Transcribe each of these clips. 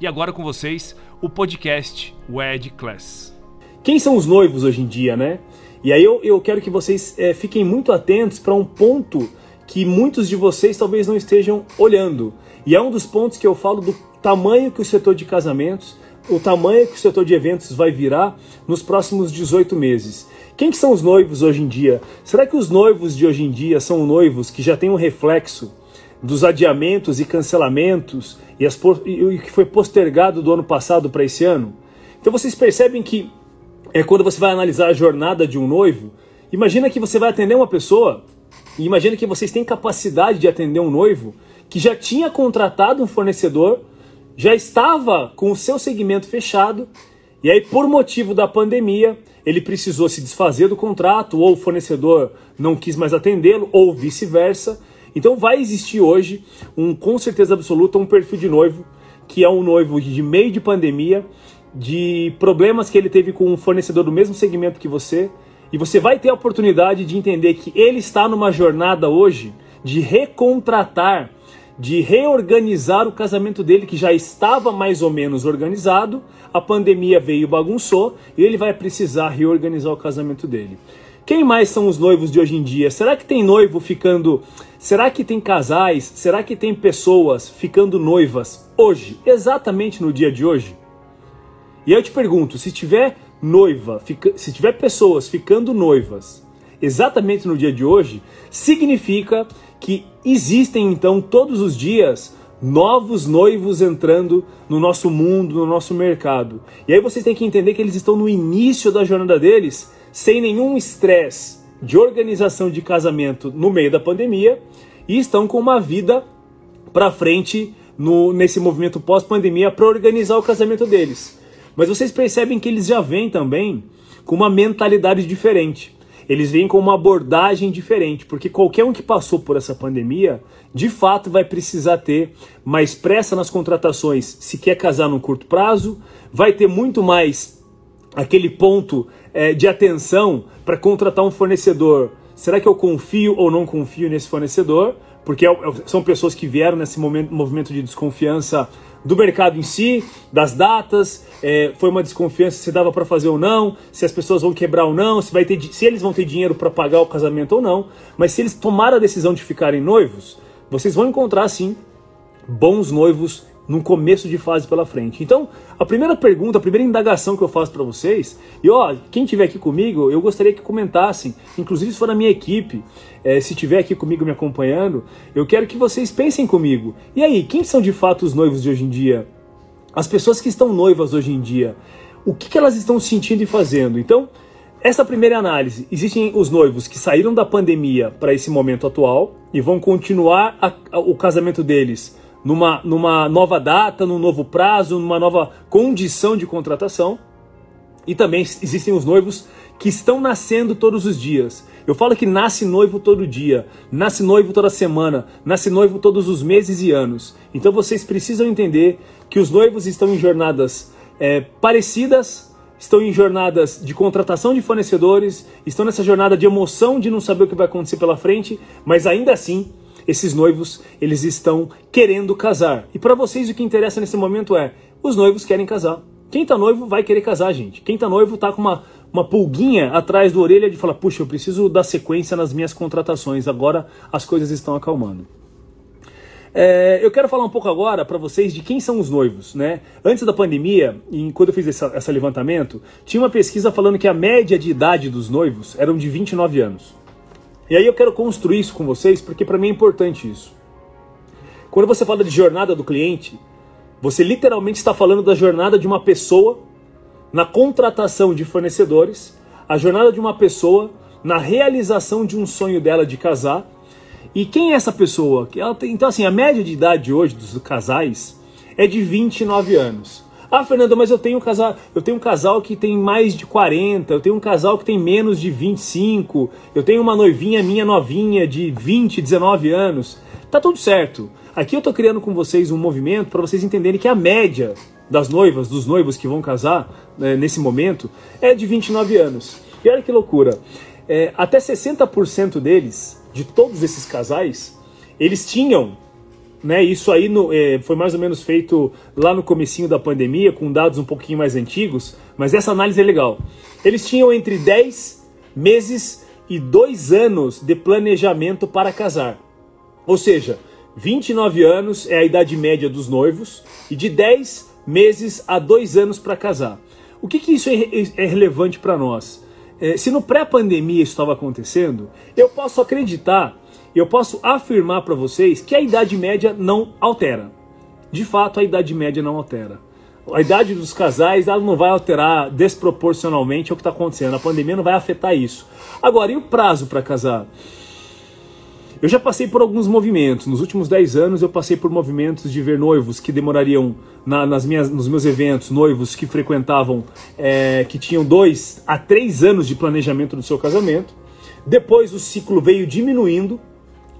E agora com vocês, o podcast Wed Class. Quem são os noivos hoje em dia, né? E aí eu, eu quero que vocês é, fiquem muito atentos para um ponto que muitos de vocês talvez não estejam olhando. E é um dos pontos que eu falo do tamanho que o setor de casamentos, o tamanho que o setor de eventos vai virar nos próximos 18 meses. Quem que são os noivos hoje em dia? Será que os noivos de hoje em dia são noivos que já têm um reflexo dos adiamentos e cancelamentos e, o que foi postergado do ano passado para esse ano. Então vocês percebem que é quando você vai analisar a jornada de um noivo, imagina que você vai atender uma pessoa e imagina que vocês têm capacidade de atender um noivo que já tinha contratado um fornecedor, já estava com o seu segmento fechado e aí por motivo da pandemia ele precisou se desfazer do contrato ou o fornecedor não quis mais atendê-lo ou vice-versa então vai existir hoje, um com certeza absoluta, um perfil de noivo que é um noivo de meio de pandemia, de problemas que ele teve com um fornecedor do mesmo segmento que você, e você vai ter a oportunidade de entender que ele está numa jornada hoje de recontratar, de reorganizar o casamento dele que já estava mais ou menos organizado, a pandemia veio e bagunçou, e ele vai precisar reorganizar o casamento dele. Quem mais são os noivos de hoje em dia? Será que tem noivo ficando. Será que tem casais? Será que tem pessoas ficando noivas hoje, exatamente no dia de hoje? E aí eu te pergunto: se tiver noiva, fica, se tiver pessoas ficando noivas exatamente no dia de hoje, significa que existem então todos os dias novos noivos entrando no nosso mundo, no nosso mercado. E aí vocês têm que entender que eles estão no início da jornada deles sem nenhum estresse de organização de casamento no meio da pandemia e estão com uma vida para frente no, nesse movimento pós-pandemia para organizar o casamento deles. Mas vocês percebem que eles já vêm também com uma mentalidade diferente. Eles vêm com uma abordagem diferente, porque qualquer um que passou por essa pandemia, de fato vai precisar ter mais pressa nas contratações se quer casar num curto prazo, vai ter muito mais aquele ponto é, de atenção para contratar um fornecedor. Será que eu confio ou não confio nesse fornecedor? Porque é é são pessoas que vieram nesse momento, movimento de desconfiança do mercado em si, das datas, é, foi uma desconfiança se dava para fazer ou não, se as pessoas vão quebrar ou não, se, vai ter, se eles vão ter dinheiro para pagar o casamento ou não. Mas se eles tomaram a decisão de ficarem noivos, vocês vão encontrar sim bons noivos num começo de fase pela frente. Então, a primeira pergunta, a primeira indagação que eu faço para vocês, e ó, quem tiver aqui comigo, eu gostaria que comentassem, inclusive se for da minha equipe, é, se tiver aqui comigo me acompanhando, eu quero que vocês pensem comigo. E aí, quem são de fato os noivos de hoje em dia? As pessoas que estão noivas hoje em dia, o que, que elas estão sentindo e fazendo? Então, essa primeira análise, existem os noivos que saíram da pandemia para esse momento atual e vão continuar a, a, o casamento deles numa, numa nova data, num novo prazo, numa nova condição de contratação. E também existem os noivos que estão nascendo todos os dias. Eu falo que nasce noivo todo dia, nasce noivo toda semana, nasce noivo todos os meses e anos. Então vocês precisam entender que os noivos estão em jornadas é, parecidas, estão em jornadas de contratação de fornecedores, estão nessa jornada de emoção de não saber o que vai acontecer pela frente, mas ainda assim esses noivos, eles estão querendo casar. E para vocês o que interessa nesse momento é, os noivos querem casar. Quem tá noivo vai querer casar, gente. Quem tá noivo tá com uma, uma pulguinha atrás da orelha de falar, puxa, eu preciso dar sequência nas minhas contratações, agora as coisas estão acalmando. É, eu quero falar um pouco agora para vocês de quem são os noivos, né? Antes da pandemia, e quando eu fiz esse, esse levantamento, tinha uma pesquisa falando que a média de idade dos noivos eram de 29 anos. E aí eu quero construir isso com vocês porque para mim é importante isso. Quando você fala de jornada do cliente, você literalmente está falando da jornada de uma pessoa na contratação de fornecedores, a jornada de uma pessoa na realização de um sonho dela de casar. E quem é essa pessoa? Tem, então, assim, a média de idade hoje dos casais é de 29 anos. Ah, Fernando, mas eu tenho um casal, eu tenho um casal que tem mais de 40, eu tenho um casal que tem menos de 25, eu tenho uma noivinha minha novinha de 20, 19 anos. Tá tudo certo. Aqui eu tô criando com vocês um movimento para vocês entenderem que a média das noivas, dos noivos que vão casar né, nesse momento, é de 29 anos. E olha que loucura. É, até 60% deles, de todos esses casais, eles tinham né, isso aí no, é, foi mais ou menos feito lá no comecinho da pandemia, com dados um pouquinho mais antigos, mas essa análise é legal. Eles tinham entre 10 meses e 2 anos de planejamento para casar. Ou seja, 29 anos é a idade média dos noivos e de 10 meses a 2 anos para casar. O que, que isso é, é relevante para nós? É, se no pré-pandemia isso estava acontecendo, eu posso acreditar eu posso afirmar para vocês que a idade média não altera. De fato, a idade média não altera. A idade dos casais ela não vai alterar desproporcionalmente ao que está acontecendo. A pandemia não vai afetar isso. Agora, e o prazo para casar? Eu já passei por alguns movimentos. Nos últimos 10 anos eu passei por movimentos de ver noivos que demorariam na, nas minhas, nos meus eventos, noivos que frequentavam, é, que tinham dois a três anos de planejamento do seu casamento. Depois o ciclo veio diminuindo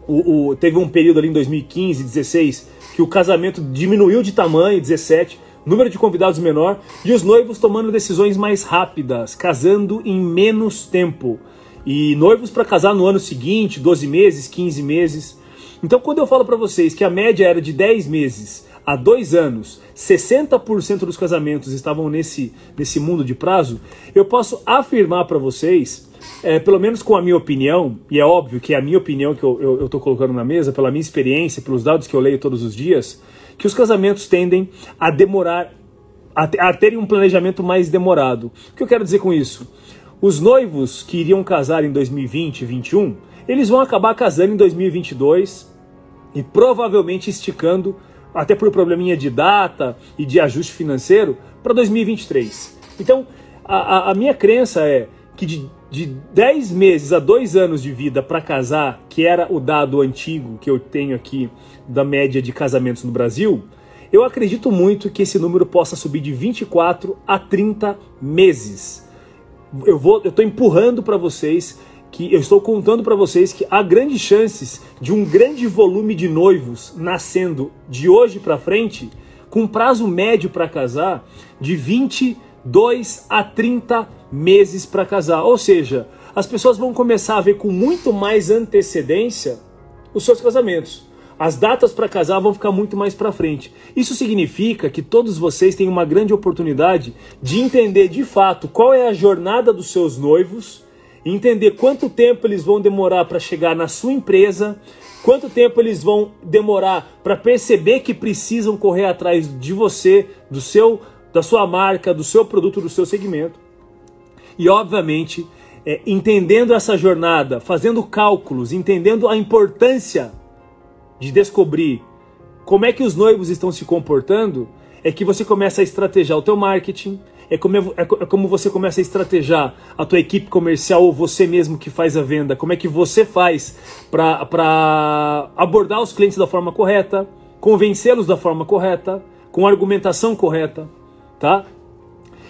o, o, teve um período ali em 2015, 16, que o casamento diminuiu de tamanho, 17, número de convidados menor, e os noivos tomando decisões mais rápidas, casando em menos tempo. E noivos para casar no ano seguinte, 12 meses, 15 meses. Então, quando eu falo para vocês que a média era de 10 meses a 2 anos, 60% dos casamentos estavam nesse, nesse mundo de prazo, eu posso afirmar para vocês é, pelo menos com a minha opinião, e é óbvio que é a minha opinião que eu estou colocando na mesa, pela minha experiência, pelos dados que eu leio todos os dias, que os casamentos tendem a demorar, a, a terem um planejamento mais demorado. O que eu quero dizer com isso? Os noivos que iriam casar em 2020 e 2021, eles vão acabar casando em 2022 e provavelmente esticando, até por probleminha de data e de ajuste financeiro, para 2023. Então, a, a, minha crença é que de de 10 meses a 2 anos de vida para casar, que era o dado antigo que eu tenho aqui da média de casamentos no Brasil, eu acredito muito que esse número possa subir de 24 a 30 meses. Eu vou, eu estou empurrando para vocês que eu estou contando para vocês que há grandes chances de um grande volume de noivos nascendo de hoje para frente, com prazo médio para casar de 22 a 30 meses para casar. Ou seja, as pessoas vão começar a ver com muito mais antecedência os seus casamentos. As datas para casar vão ficar muito mais para frente. Isso significa que todos vocês têm uma grande oportunidade de entender de fato qual é a jornada dos seus noivos, entender quanto tempo eles vão demorar para chegar na sua empresa, quanto tempo eles vão demorar para perceber que precisam correr atrás de você, do seu, da sua marca, do seu produto, do seu segmento. E, obviamente, é, entendendo essa jornada, fazendo cálculos, entendendo a importância de descobrir como é que os noivos estão se comportando, é que você começa a estrategiar o teu marketing, é como, é, é como você começa a estrategiar a tua equipe comercial ou você mesmo que faz a venda, como é que você faz para abordar os clientes da forma correta, convencê-los da forma correta, com argumentação correta, tá?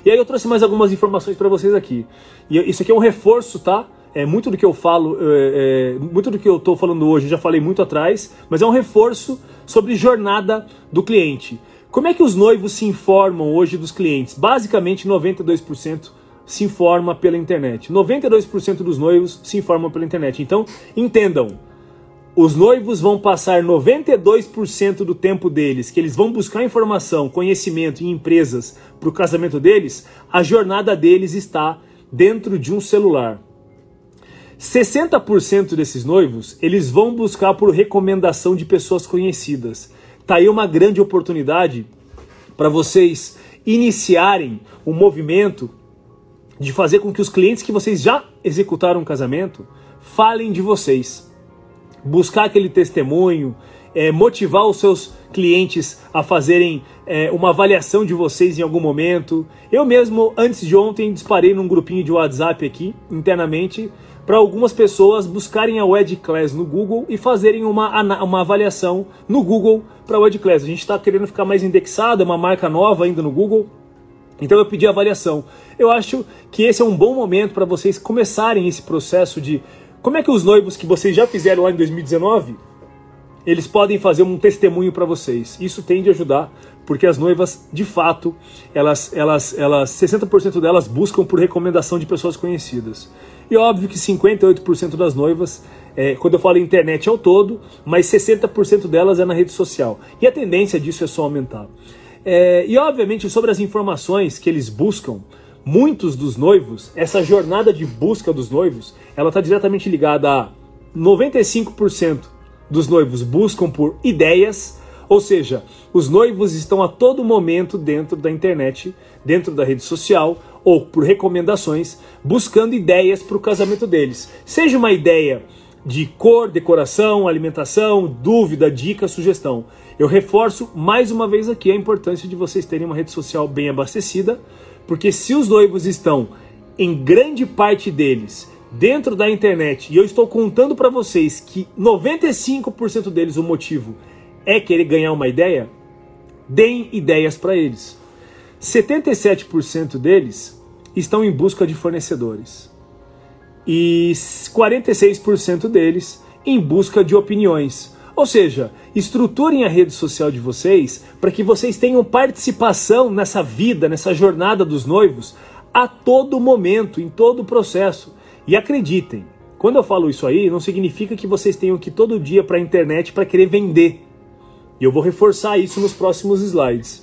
E aí eu trouxe mais algumas informações para vocês aqui. E isso aqui é um reforço, tá? É muito do que eu falo, é, é, muito do que eu estou falando hoje, eu já falei muito atrás, mas é um reforço sobre jornada do cliente. Como é que os noivos se informam hoje dos clientes? Basicamente, 92% se informa pela internet. 92% dos noivos se informam pela internet. Então, entendam, os noivos vão passar 92% do tempo deles, que eles vão buscar informação, conhecimento em empresas para o casamento deles, a jornada deles está dentro de um celular. 60% desses noivos, eles vão buscar por recomendação de pessoas conhecidas. Tá aí uma grande oportunidade para vocês iniciarem um movimento de fazer com que os clientes que vocês já executaram um casamento falem de vocês. Buscar aquele testemunho, é, motivar os seus clientes a fazerem é, uma avaliação de vocês em algum momento. Eu mesmo, antes de ontem, disparei num grupinho de WhatsApp aqui, internamente, para algumas pessoas buscarem a WedClass no Google e fazerem uma, uma avaliação no Google para a WedClass. A gente está querendo ficar mais indexado, é uma marca nova ainda no Google. Então eu pedi avaliação. Eu acho que esse é um bom momento para vocês começarem esse processo de como é que os noivos que vocês já fizeram lá em 2019, eles podem fazer um testemunho para vocês. Isso tende a ajudar, porque as noivas, de fato, elas, elas, elas 60% delas buscam por recomendação de pessoas conhecidas. E óbvio que 58% das noivas, é, quando eu falo internet ao todo, mas 60% delas é na rede social. E a tendência disso é só aumentar. É, e obviamente sobre as informações que eles buscam, muitos dos noivos, essa jornada de busca dos noivos, ela está diretamente ligada a 95% dos noivos buscam por ideias, ou seja, os noivos estão a todo momento dentro da internet, dentro da rede social ou por recomendações, buscando ideias para o casamento deles. Seja uma ideia de cor, decoração, alimentação, dúvida, dica, sugestão. Eu reforço mais uma vez aqui a importância de vocês terem uma rede social bem abastecida, porque se os noivos estão, em grande parte deles, dentro da internet, e eu estou contando para vocês que 95% deles o motivo é querer ganhar uma ideia, deem ideias para eles. 77% deles estão em busca de fornecedores. E 46% deles em busca de opiniões. Ou seja, estruturem a rede social de vocês para que vocês tenham participação nessa vida, nessa jornada dos noivos, a todo momento, em todo o processo. E acreditem, quando eu falo isso aí, não significa que vocês tenham que ir todo dia para a internet para querer vender. E eu vou reforçar isso nos próximos slides.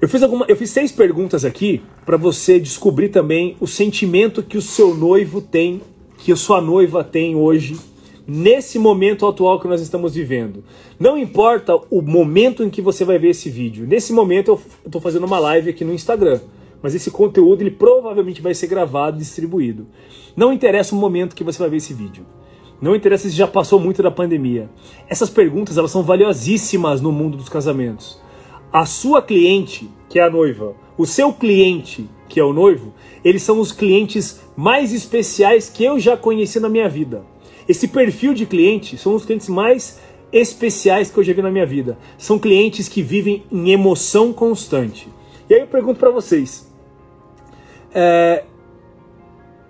Eu fiz, alguma, eu fiz seis perguntas aqui para você descobrir também o sentimento que o seu noivo tem, que a sua noiva tem hoje nesse momento atual que nós estamos vivendo. Não importa o momento em que você vai ver esse vídeo. Nesse momento eu estou fazendo uma live aqui no Instagram, mas esse conteúdo ele provavelmente vai ser gravado e distribuído. Não interessa o momento que você vai ver esse vídeo. Não interessa se já passou muito da pandemia. Essas perguntas elas são valiosíssimas no mundo dos casamentos. A sua cliente, que é a noiva, o seu cliente, que é o noivo, eles são os clientes mais especiais que eu já conheci na minha vida. Esse perfil de cliente são os clientes mais especiais que eu já vi na minha vida. São clientes que vivem em emoção constante. E aí eu pergunto para vocês: é,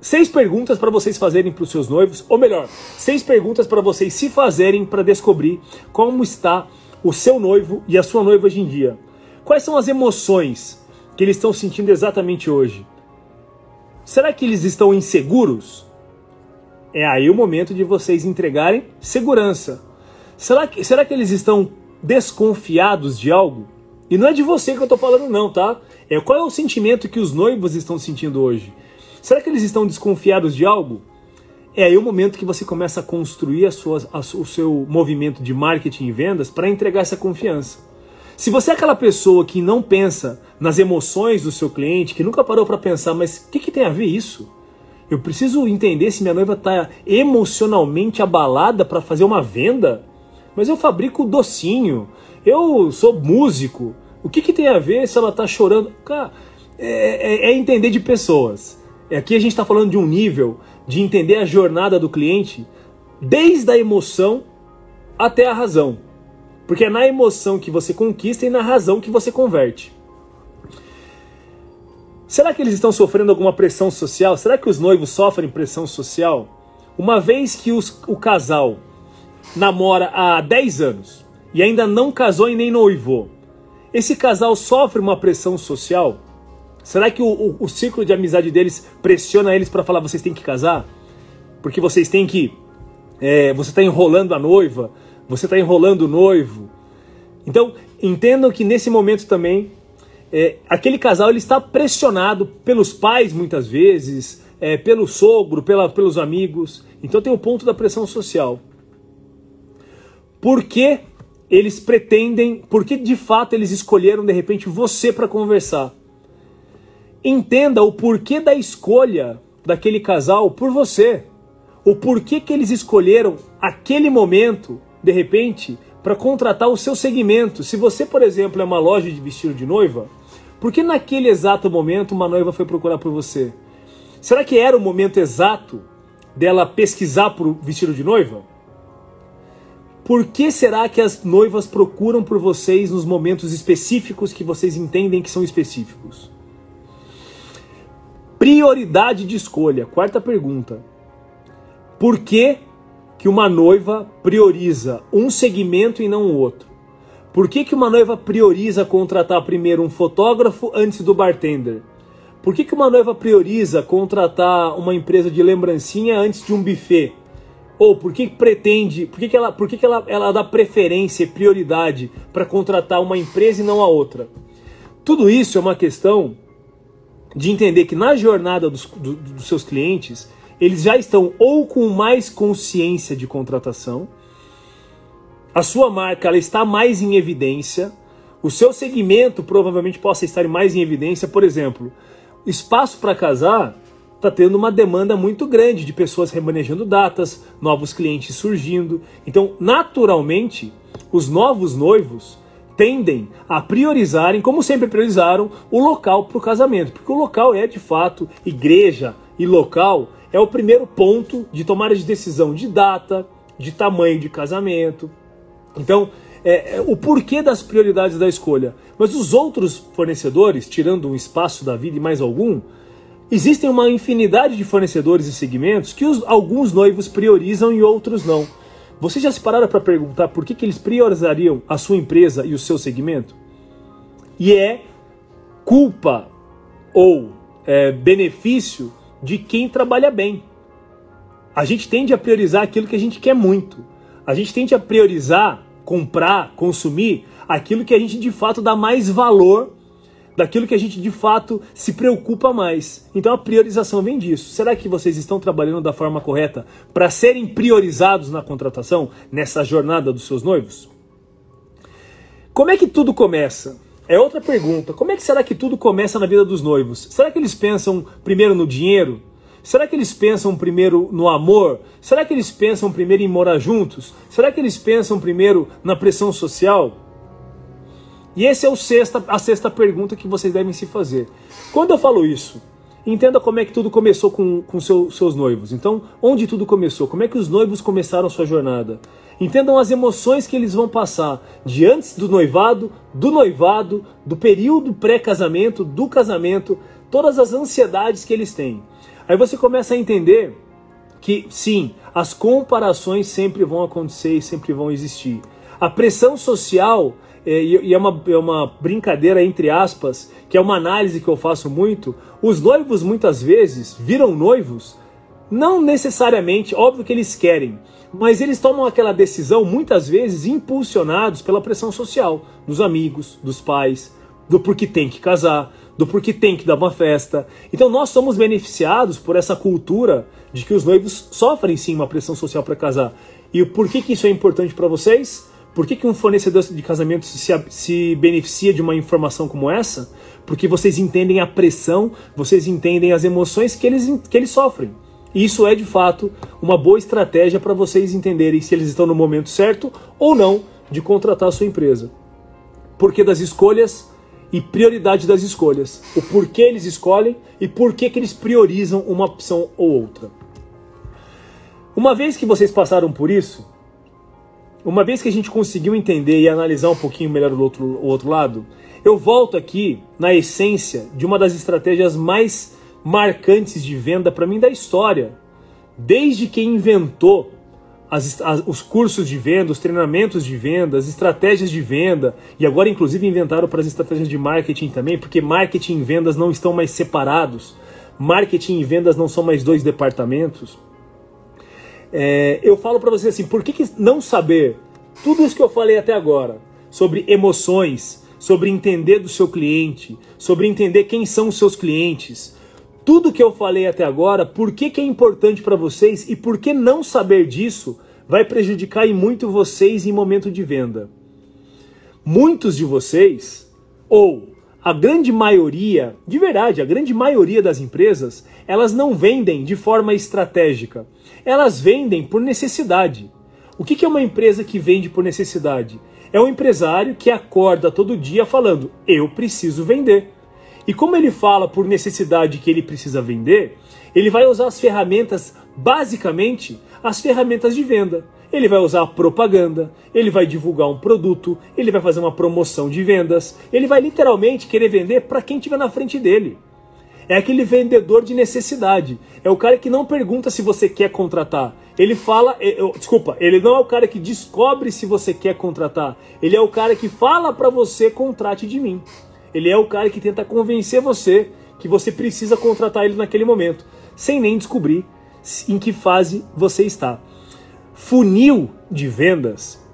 seis perguntas para vocês fazerem para os seus noivos, ou melhor, seis perguntas para vocês se fazerem para descobrir como está o seu noivo e a sua noiva hoje em dia. Quais são as emoções que eles estão sentindo exatamente hoje? Será que eles estão inseguros? é aí o momento de vocês entregarem segurança. Será que, será que eles estão desconfiados de algo? E não é de você que eu estou falando, não, tá? É qual é o sentimento que os noivos estão sentindo hoje? Será que eles estão desconfiados de algo? É aí o momento que você começa a construir a sua, a, o seu movimento de marketing e vendas para entregar essa confiança. Se você é aquela pessoa que não pensa nas emoções do seu cliente, que nunca parou para pensar, mas o que, que tem a ver isso? Eu preciso entender se minha noiva está emocionalmente abalada para fazer uma venda. Mas eu fabrico docinho. Eu sou músico. O que, que tem a ver se ela está chorando? Cara, é, é, é, entender de pessoas. Aqui a gente está falando de um nível de entender a jornada do cliente, desde a emoção até a razão. Porque é na emoção que você conquista e na razão que você converte. Será que eles estão sofrendo alguma pressão social? Será que os noivos sofrem pressão social? Uma vez que os, o casal namora há 10 anos e ainda não casou e nem noivou, esse casal sofre uma pressão social? Será que o, o, o ciclo de amizade deles pressiona eles para falar vocês têm que casar? Porque vocês têm que. É, você está enrolando a noiva, você está enrolando o noivo. Então, entendam que nesse momento também é, aquele casal ele está pressionado pelos pais muitas vezes, é, pelo sogro, pela, pelos amigos. Então tem o ponto da pressão social. Por que eles pretendem, por que de fato eles escolheram de repente você para conversar? Entenda o porquê da escolha daquele casal por você. O porquê que eles escolheram aquele momento, de repente, para contratar o seu segmento. Se você, por exemplo, é uma loja de vestido de noiva, por que naquele exato momento uma noiva foi procurar por você? Será que era o momento exato dela pesquisar por vestido de noiva? Por que será que as noivas procuram por vocês nos momentos específicos que vocês entendem que são específicos? Prioridade de escolha. Quarta pergunta. Por que, que uma noiva prioriza um segmento e não o outro? Por que, que uma noiva prioriza contratar primeiro um fotógrafo antes do bartender? Por que, que uma noiva prioriza contratar uma empresa de lembrancinha antes de um buffet? Ou por que pretende, por que, que, ela, por que, que ela, ela dá preferência e prioridade para contratar uma empresa e não a outra? Tudo isso é uma questão de entender que na jornada dos, do, dos seus clientes, eles já estão ou com mais consciência de contratação, a sua marca ela está mais em evidência, o seu segmento provavelmente possa estar mais em evidência, por exemplo, espaço para casar está tendo uma demanda muito grande de pessoas remanejando datas, novos clientes surgindo. Então, naturalmente, os novos noivos tendem a priorizarem, como sempre priorizaram, o local para o casamento, porque o local é de fato igreja e local é o primeiro ponto de tomada de decisão de data, de tamanho de casamento. Então, é, é, o porquê das prioridades da escolha. Mas os outros fornecedores, tirando um espaço da vida e mais algum, Existem uma infinidade de fornecedores e segmentos que os, alguns noivos priorizam e outros não. Você já se pararam para perguntar por que, que eles priorizariam a sua empresa e o seu segmento? E é culpa ou é, benefício de quem trabalha bem. A gente tende a priorizar aquilo que a gente quer muito. A gente tende a priorizar, comprar, consumir aquilo que a gente de fato dá mais valor daquilo que a gente de fato se preocupa mais. Então a priorização vem disso. Será que vocês estão trabalhando da forma correta para serem priorizados na contratação, nessa jornada dos seus noivos? Como é que tudo começa? É outra pergunta. Como é que será que tudo começa na vida dos noivos? Será que eles pensam primeiro no dinheiro? Será que eles pensam primeiro no amor? Será que eles pensam primeiro em morar juntos? Será que eles pensam primeiro na pressão social? E essa é sexta, a sexta pergunta que vocês devem se fazer. Quando eu falo isso, entenda como é que tudo começou com, com seu, seus noivos. Então, onde tudo começou? Como é que os noivos começaram sua jornada? Entendam as emoções que eles vão passar de antes do noivado, do noivado, do período pré-casamento, do casamento, todas as ansiedades que eles têm. Aí você começa a entender que sim, as comparações sempre vão acontecer e sempre vão existir. A pressão social e é uma, é uma brincadeira entre aspas, que é uma análise que eu faço muito. Os noivos muitas vezes viram noivos, não necessariamente, óbvio que eles querem, mas eles tomam aquela decisão muitas vezes impulsionados pela pressão social, dos amigos, dos pais, do porquê tem que casar, do porquê tem que dar uma festa. Então nós somos beneficiados por essa cultura de que os noivos sofrem sim uma pressão social para casar. E por que, que isso é importante para vocês? Por que, que um fornecedor de casamento se, se beneficia de uma informação como essa? Porque vocês entendem a pressão, vocês entendem as emoções que eles, que eles sofrem. E isso é de fato uma boa estratégia para vocês entenderem se eles estão no momento certo ou não de contratar a sua empresa. Porquê das escolhas e prioridade das escolhas. O porquê eles escolhem e por que eles priorizam uma opção ou outra. Uma vez que vocês passaram por isso, uma vez que a gente conseguiu entender e analisar um pouquinho melhor o outro, o outro lado, eu volto aqui na essência de uma das estratégias mais marcantes de venda para mim da história. Desde quem inventou as, as, os cursos de venda, os treinamentos de venda, as estratégias de venda, e agora inclusive inventaram para as estratégias de marketing também, porque marketing e vendas não estão mais separados. Marketing e vendas não são mais dois departamentos. É, eu falo para você assim, por que, que não saber tudo isso que eu falei até agora sobre emoções, sobre entender do seu cliente, sobre entender quem são os seus clientes, tudo que eu falei até agora, por que, que é importante para vocês e por que não saber disso vai prejudicar e muito vocês em momento de venda. Muitos de vocês, ou a grande maioria, de verdade, a grande maioria das empresas, elas não vendem de forma estratégica elas vendem por necessidade. O que é uma empresa que vende por necessidade? É um empresário que acorda todo dia falando: eu preciso vender. E como ele fala por necessidade que ele precisa vender, ele vai usar as ferramentas, basicamente, as ferramentas de venda. Ele vai usar a propaganda, ele vai divulgar um produto, ele vai fazer uma promoção de vendas, ele vai literalmente querer vender para quem estiver na frente dele. É aquele vendedor de necessidade. É o cara que não pergunta se você quer contratar. Ele fala, é, desculpa, ele não é o cara que descobre se você quer contratar. Ele é o cara que fala para você contrate de mim. Ele é o cara que tenta convencer você que você precisa contratar ele naquele momento, sem nem descobrir em que fase você está. Funil de vendas,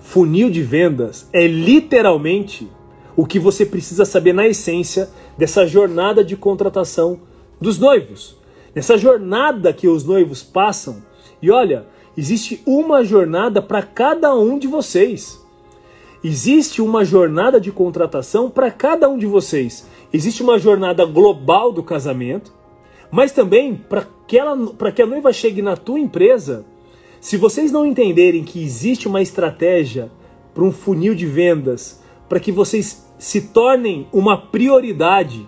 funil de vendas é literalmente o que você precisa saber na essência dessa jornada de contratação dos noivos. Nessa jornada que os noivos passam. E olha, existe uma jornada para cada um de vocês. Existe uma jornada de contratação para cada um de vocês. Existe uma jornada global do casamento, mas também para que, ela, que a noiva chegue na tua empresa. Se vocês não entenderem que existe uma estratégia para um funil de vendas, para que vocês se tornem uma prioridade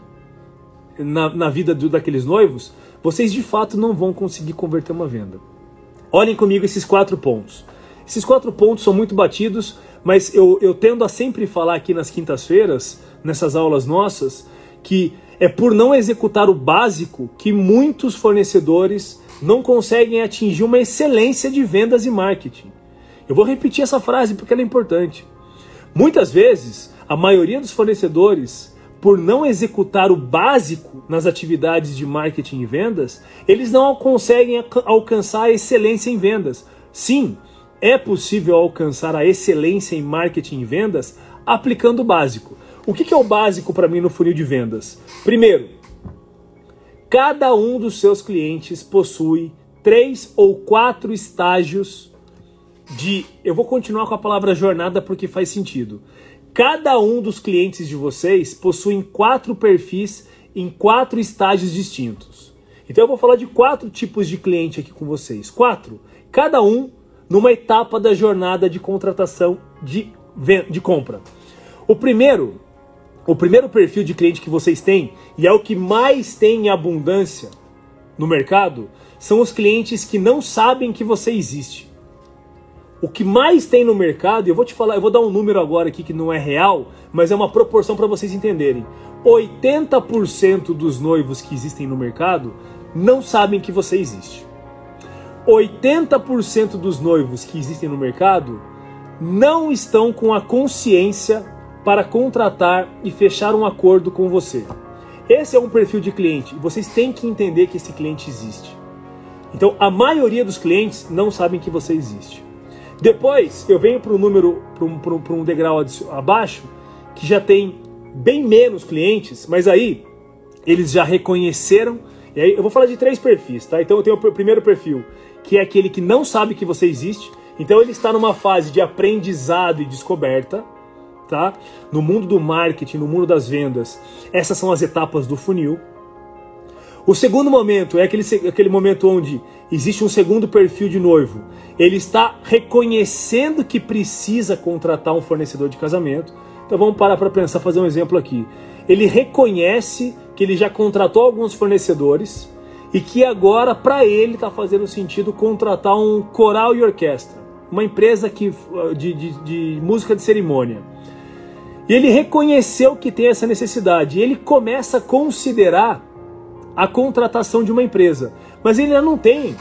na, na vida do, daqueles noivos, vocês de fato não vão conseguir converter uma venda. Olhem comigo esses quatro pontos. Esses quatro pontos são muito batidos, mas eu, eu tendo a sempre falar aqui nas quintas-feiras, nessas aulas nossas, que é por não executar o básico que muitos fornecedores não conseguem atingir uma excelência de vendas e marketing. Eu vou repetir essa frase porque ela é importante. Muitas vezes a maioria dos fornecedores, por não executar o básico nas atividades de marketing e vendas, eles não conseguem alcançar a excelência em vendas. Sim, é possível alcançar a excelência em marketing e vendas aplicando o básico. O que é o básico para mim no funil de vendas? Primeiro, cada um dos seus clientes possui três ou quatro estágios de. Eu vou continuar com a palavra jornada porque faz sentido. Cada um dos clientes de vocês possui quatro perfis em quatro estágios distintos. Então eu vou falar de quatro tipos de cliente aqui com vocês. Quatro. Cada um numa etapa da jornada de contratação de, de compra. O primeiro, o primeiro perfil de cliente que vocês têm, e é o que mais tem em abundância no mercado, são os clientes que não sabem que você existe. O que mais tem no mercado, eu vou te falar, eu vou dar um número agora aqui que não é real, mas é uma proporção para vocês entenderem. 80% dos noivos que existem no mercado não sabem que você existe. 80% dos noivos que existem no mercado não estão com a consciência para contratar e fechar um acordo com você. Esse é um perfil de cliente. Vocês têm que entender que esse cliente existe. Então, a maioria dos clientes não sabem que você existe. Depois eu venho para um número, para um, um, um degrau abaixo, que já tem bem menos clientes, mas aí eles já reconheceram. E aí eu vou falar de três perfis, tá? Então eu tenho o primeiro perfil, que é aquele que não sabe que você existe. Então ele está numa fase de aprendizado e descoberta, tá? No mundo do marketing, no mundo das vendas, essas são as etapas do funil. O segundo momento é aquele, aquele momento onde existe um segundo perfil de noivo. Ele está reconhecendo que precisa contratar um fornecedor de casamento. Então vamos parar para pensar, fazer um exemplo aqui. Ele reconhece que ele já contratou alguns fornecedores e que agora para ele está fazendo sentido contratar um coral e orquestra, uma empresa que, de, de, de música de cerimônia. E ele reconheceu que tem essa necessidade e ele começa a considerar a contratação de uma empresa. Mas ele ainda não tem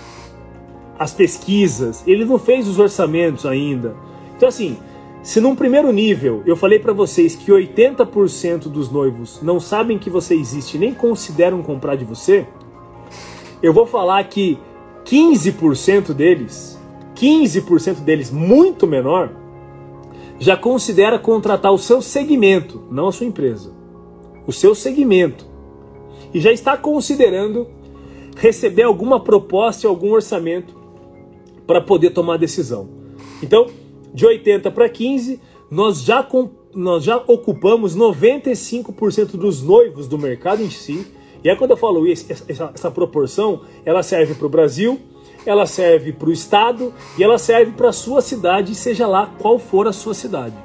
as pesquisas, ele não fez os orçamentos ainda. Então, assim, se num primeiro nível eu falei para vocês que 80% dos noivos não sabem que você existe nem consideram comprar de você, eu vou falar que 15% deles, 15% deles, muito menor, já considera contratar o seu segmento, não a sua empresa. O seu segmento e já está considerando receber alguma proposta e algum orçamento para poder tomar decisão. Então, de 80 para 15, nós já, nós já ocupamos 95% dos noivos do mercado em si. E é quando eu falo isso, essa, essa proporção, ela serve para o Brasil, ela serve para o estado e ela serve para a sua cidade, seja lá qual for a sua cidade.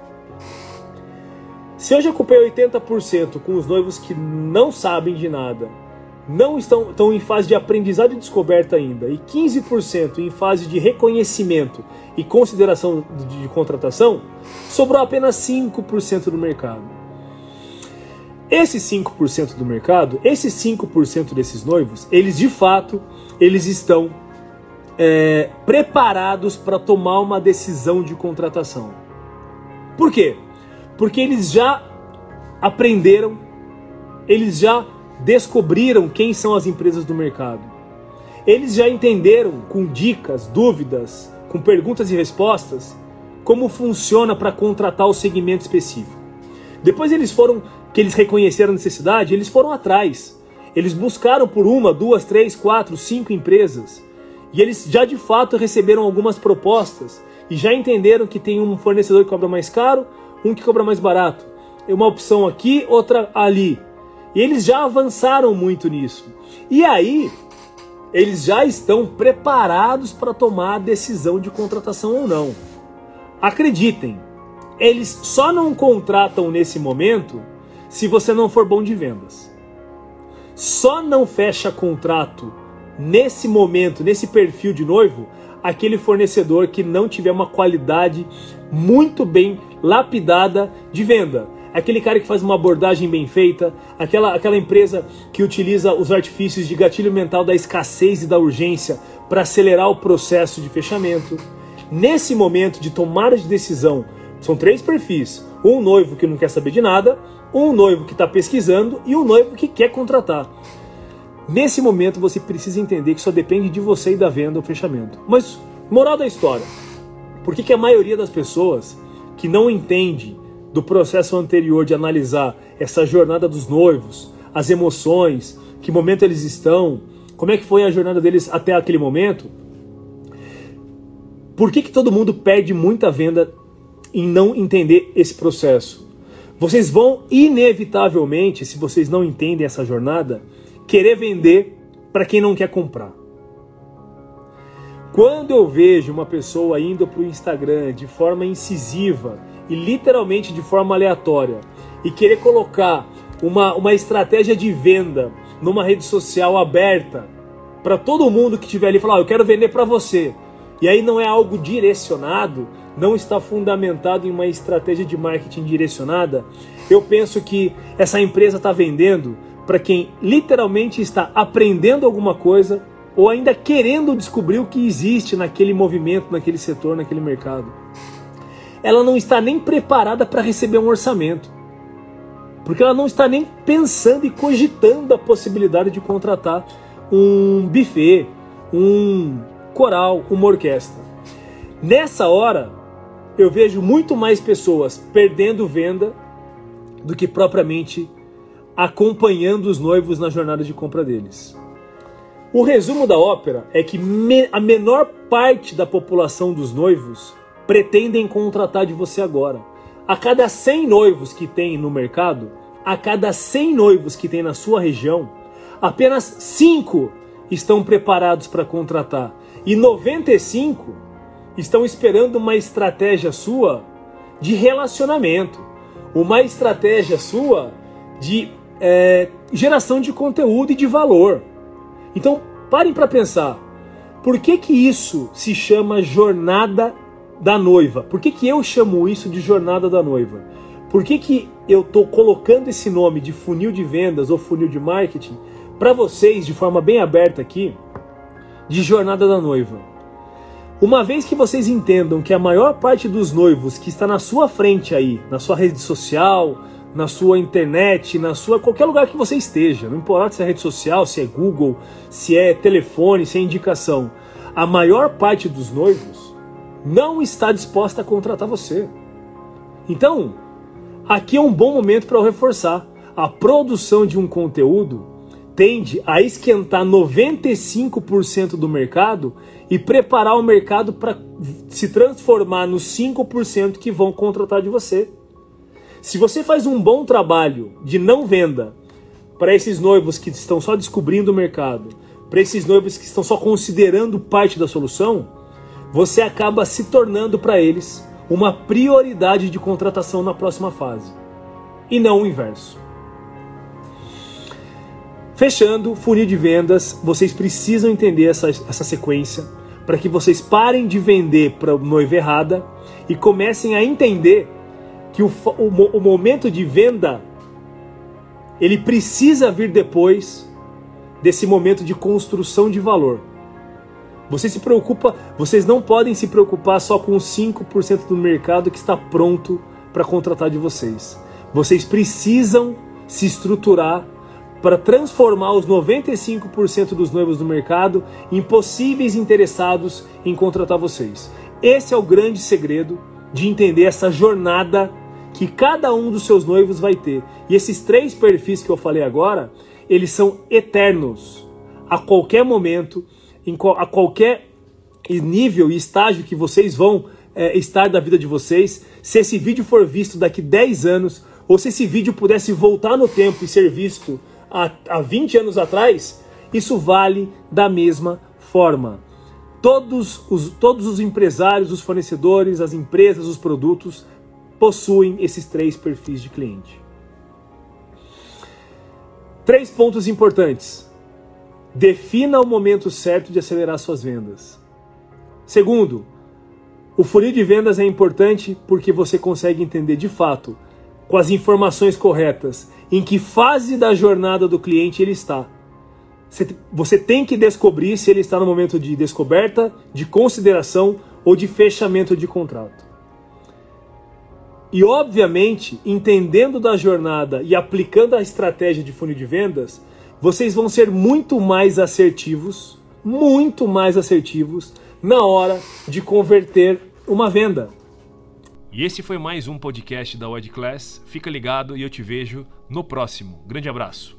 Se eu já ocupei 80% com os noivos que não sabem de nada, não estão, estão em fase de aprendizado e descoberta ainda, e 15% em fase de reconhecimento e consideração de, de contratação, sobrou apenas 5% do mercado. Esses 5% do mercado, esses 5% desses noivos, eles de fato, eles estão é, preparados para tomar uma decisão de contratação. Por quê? Porque eles já aprenderam, eles já descobriram quem são as empresas do mercado. Eles já entenderam com dicas, dúvidas, com perguntas e respostas, como funciona para contratar o segmento específico. Depois eles foram, que eles reconheceram a necessidade, eles foram atrás. Eles buscaram por uma, duas, três, quatro, cinco empresas e eles já de fato receberam algumas propostas e já entenderam que tem um fornecedor que cobra mais caro, um que cobra mais barato. Uma opção aqui, outra ali. E eles já avançaram muito nisso. E aí, eles já estão preparados para tomar a decisão de contratação ou não. Acreditem, eles só não contratam nesse momento se você não for bom de vendas. Só não fecha contrato nesse momento, nesse perfil de noivo, aquele fornecedor que não tiver uma qualidade muito bem lapidada de venda. Aquele cara que faz uma abordagem bem feita, aquela, aquela empresa que utiliza os artifícios de gatilho mental da escassez e da urgência para acelerar o processo de fechamento. Nesse momento de tomada de decisão, são três perfis: um noivo que não quer saber de nada, um noivo que está pesquisando e um noivo que quer contratar. Nesse momento você precisa entender que só depende de você e da venda ou fechamento. Mas, moral da história, por que, que a maioria das pessoas que não entende do processo anterior de analisar essa jornada dos noivos, as emoções, que momento eles estão, como é que foi a jornada deles até aquele momento, por que, que todo mundo perde muita venda em não entender esse processo? Vocês vão inevitavelmente, se vocês não entendem essa jornada, querer vender para quem não quer comprar. Quando eu vejo uma pessoa indo para o Instagram de forma incisiva e literalmente de forma aleatória e querer colocar uma, uma estratégia de venda numa rede social aberta para todo mundo que estiver ali falar, oh, eu quero vender para você. E aí não é algo direcionado, não está fundamentado em uma estratégia de marketing direcionada. Eu penso que essa empresa está vendendo para quem literalmente está aprendendo alguma coisa ou ainda querendo descobrir o que existe naquele movimento, naquele setor, naquele mercado. Ela não está nem preparada para receber um orçamento. Porque ela não está nem pensando e cogitando a possibilidade de contratar um buffet, um coral, uma orquestra. Nessa hora, eu vejo muito mais pessoas perdendo venda do que propriamente acompanhando os noivos na jornada de compra deles. O resumo da ópera é que me, a menor parte da população dos noivos pretendem contratar de você agora. A cada 100 noivos que tem no mercado, a cada 100 noivos que tem na sua região, apenas 5 estão preparados para contratar e 95 estão esperando uma estratégia sua de relacionamento, uma estratégia sua de é, geração de conteúdo e de valor. Então, parem para pensar. Por que, que isso se chama jornada da noiva? Por que, que eu chamo isso de jornada da noiva? Por que, que eu estou colocando esse nome de funil de vendas ou funil de marketing para vocês de forma bem aberta aqui de jornada da noiva? Uma vez que vocês entendam que a maior parte dos noivos que está na sua frente aí, na sua rede social, na sua internet, na sua qualquer lugar que você esteja, não importa se é rede social, se é Google, se é telefone, se é indicação, a maior parte dos noivos não está disposta a contratar você. Então, aqui é um bom momento para eu reforçar. A produção de um conteúdo tende a esquentar 95% do mercado e preparar o mercado para se transformar nos 5% que vão contratar de você. Se você faz um bom trabalho de não venda para esses noivos que estão só descobrindo o mercado, para esses noivos que estão só considerando parte da solução, você acaba se tornando para eles uma prioridade de contratação na próxima fase. E não o inverso. Fechando, funil de vendas, vocês precisam entender essa, essa sequência para que vocês parem de vender para noiva errada e comecem a entender que o, o, o momento de venda ele precisa vir depois desse momento de construção de valor. Você se preocupa, vocês não podem se preocupar só com os 5% do mercado que está pronto para contratar de vocês. Vocês precisam se estruturar para transformar os 95% dos noivos do mercado em possíveis interessados em contratar vocês. Esse é o grande segredo de entender essa jornada que cada um dos seus noivos vai ter. E esses três perfis que eu falei agora, eles são eternos. A qualquer momento, a qualquer nível e estágio que vocês vão é, estar da vida de vocês, se esse vídeo for visto daqui 10 anos, ou se esse vídeo pudesse voltar no tempo e ser visto há, há 20 anos atrás, isso vale da mesma forma. Todos os, todos os empresários, os fornecedores, as empresas, os produtos possuem esses três perfis de cliente. Três pontos importantes. Defina o momento certo de acelerar suas vendas. Segundo, o funil de vendas é importante porque você consegue entender de fato, com as informações corretas, em que fase da jornada do cliente ele está. Você tem que descobrir se ele está no momento de descoberta, de consideração ou de fechamento de contrato. E obviamente, entendendo da jornada e aplicando a estratégia de funil de vendas, vocês vão ser muito mais assertivos, muito mais assertivos na hora de converter uma venda. E esse foi mais um podcast da Wed Class. Fica ligado e eu te vejo no próximo. Grande abraço.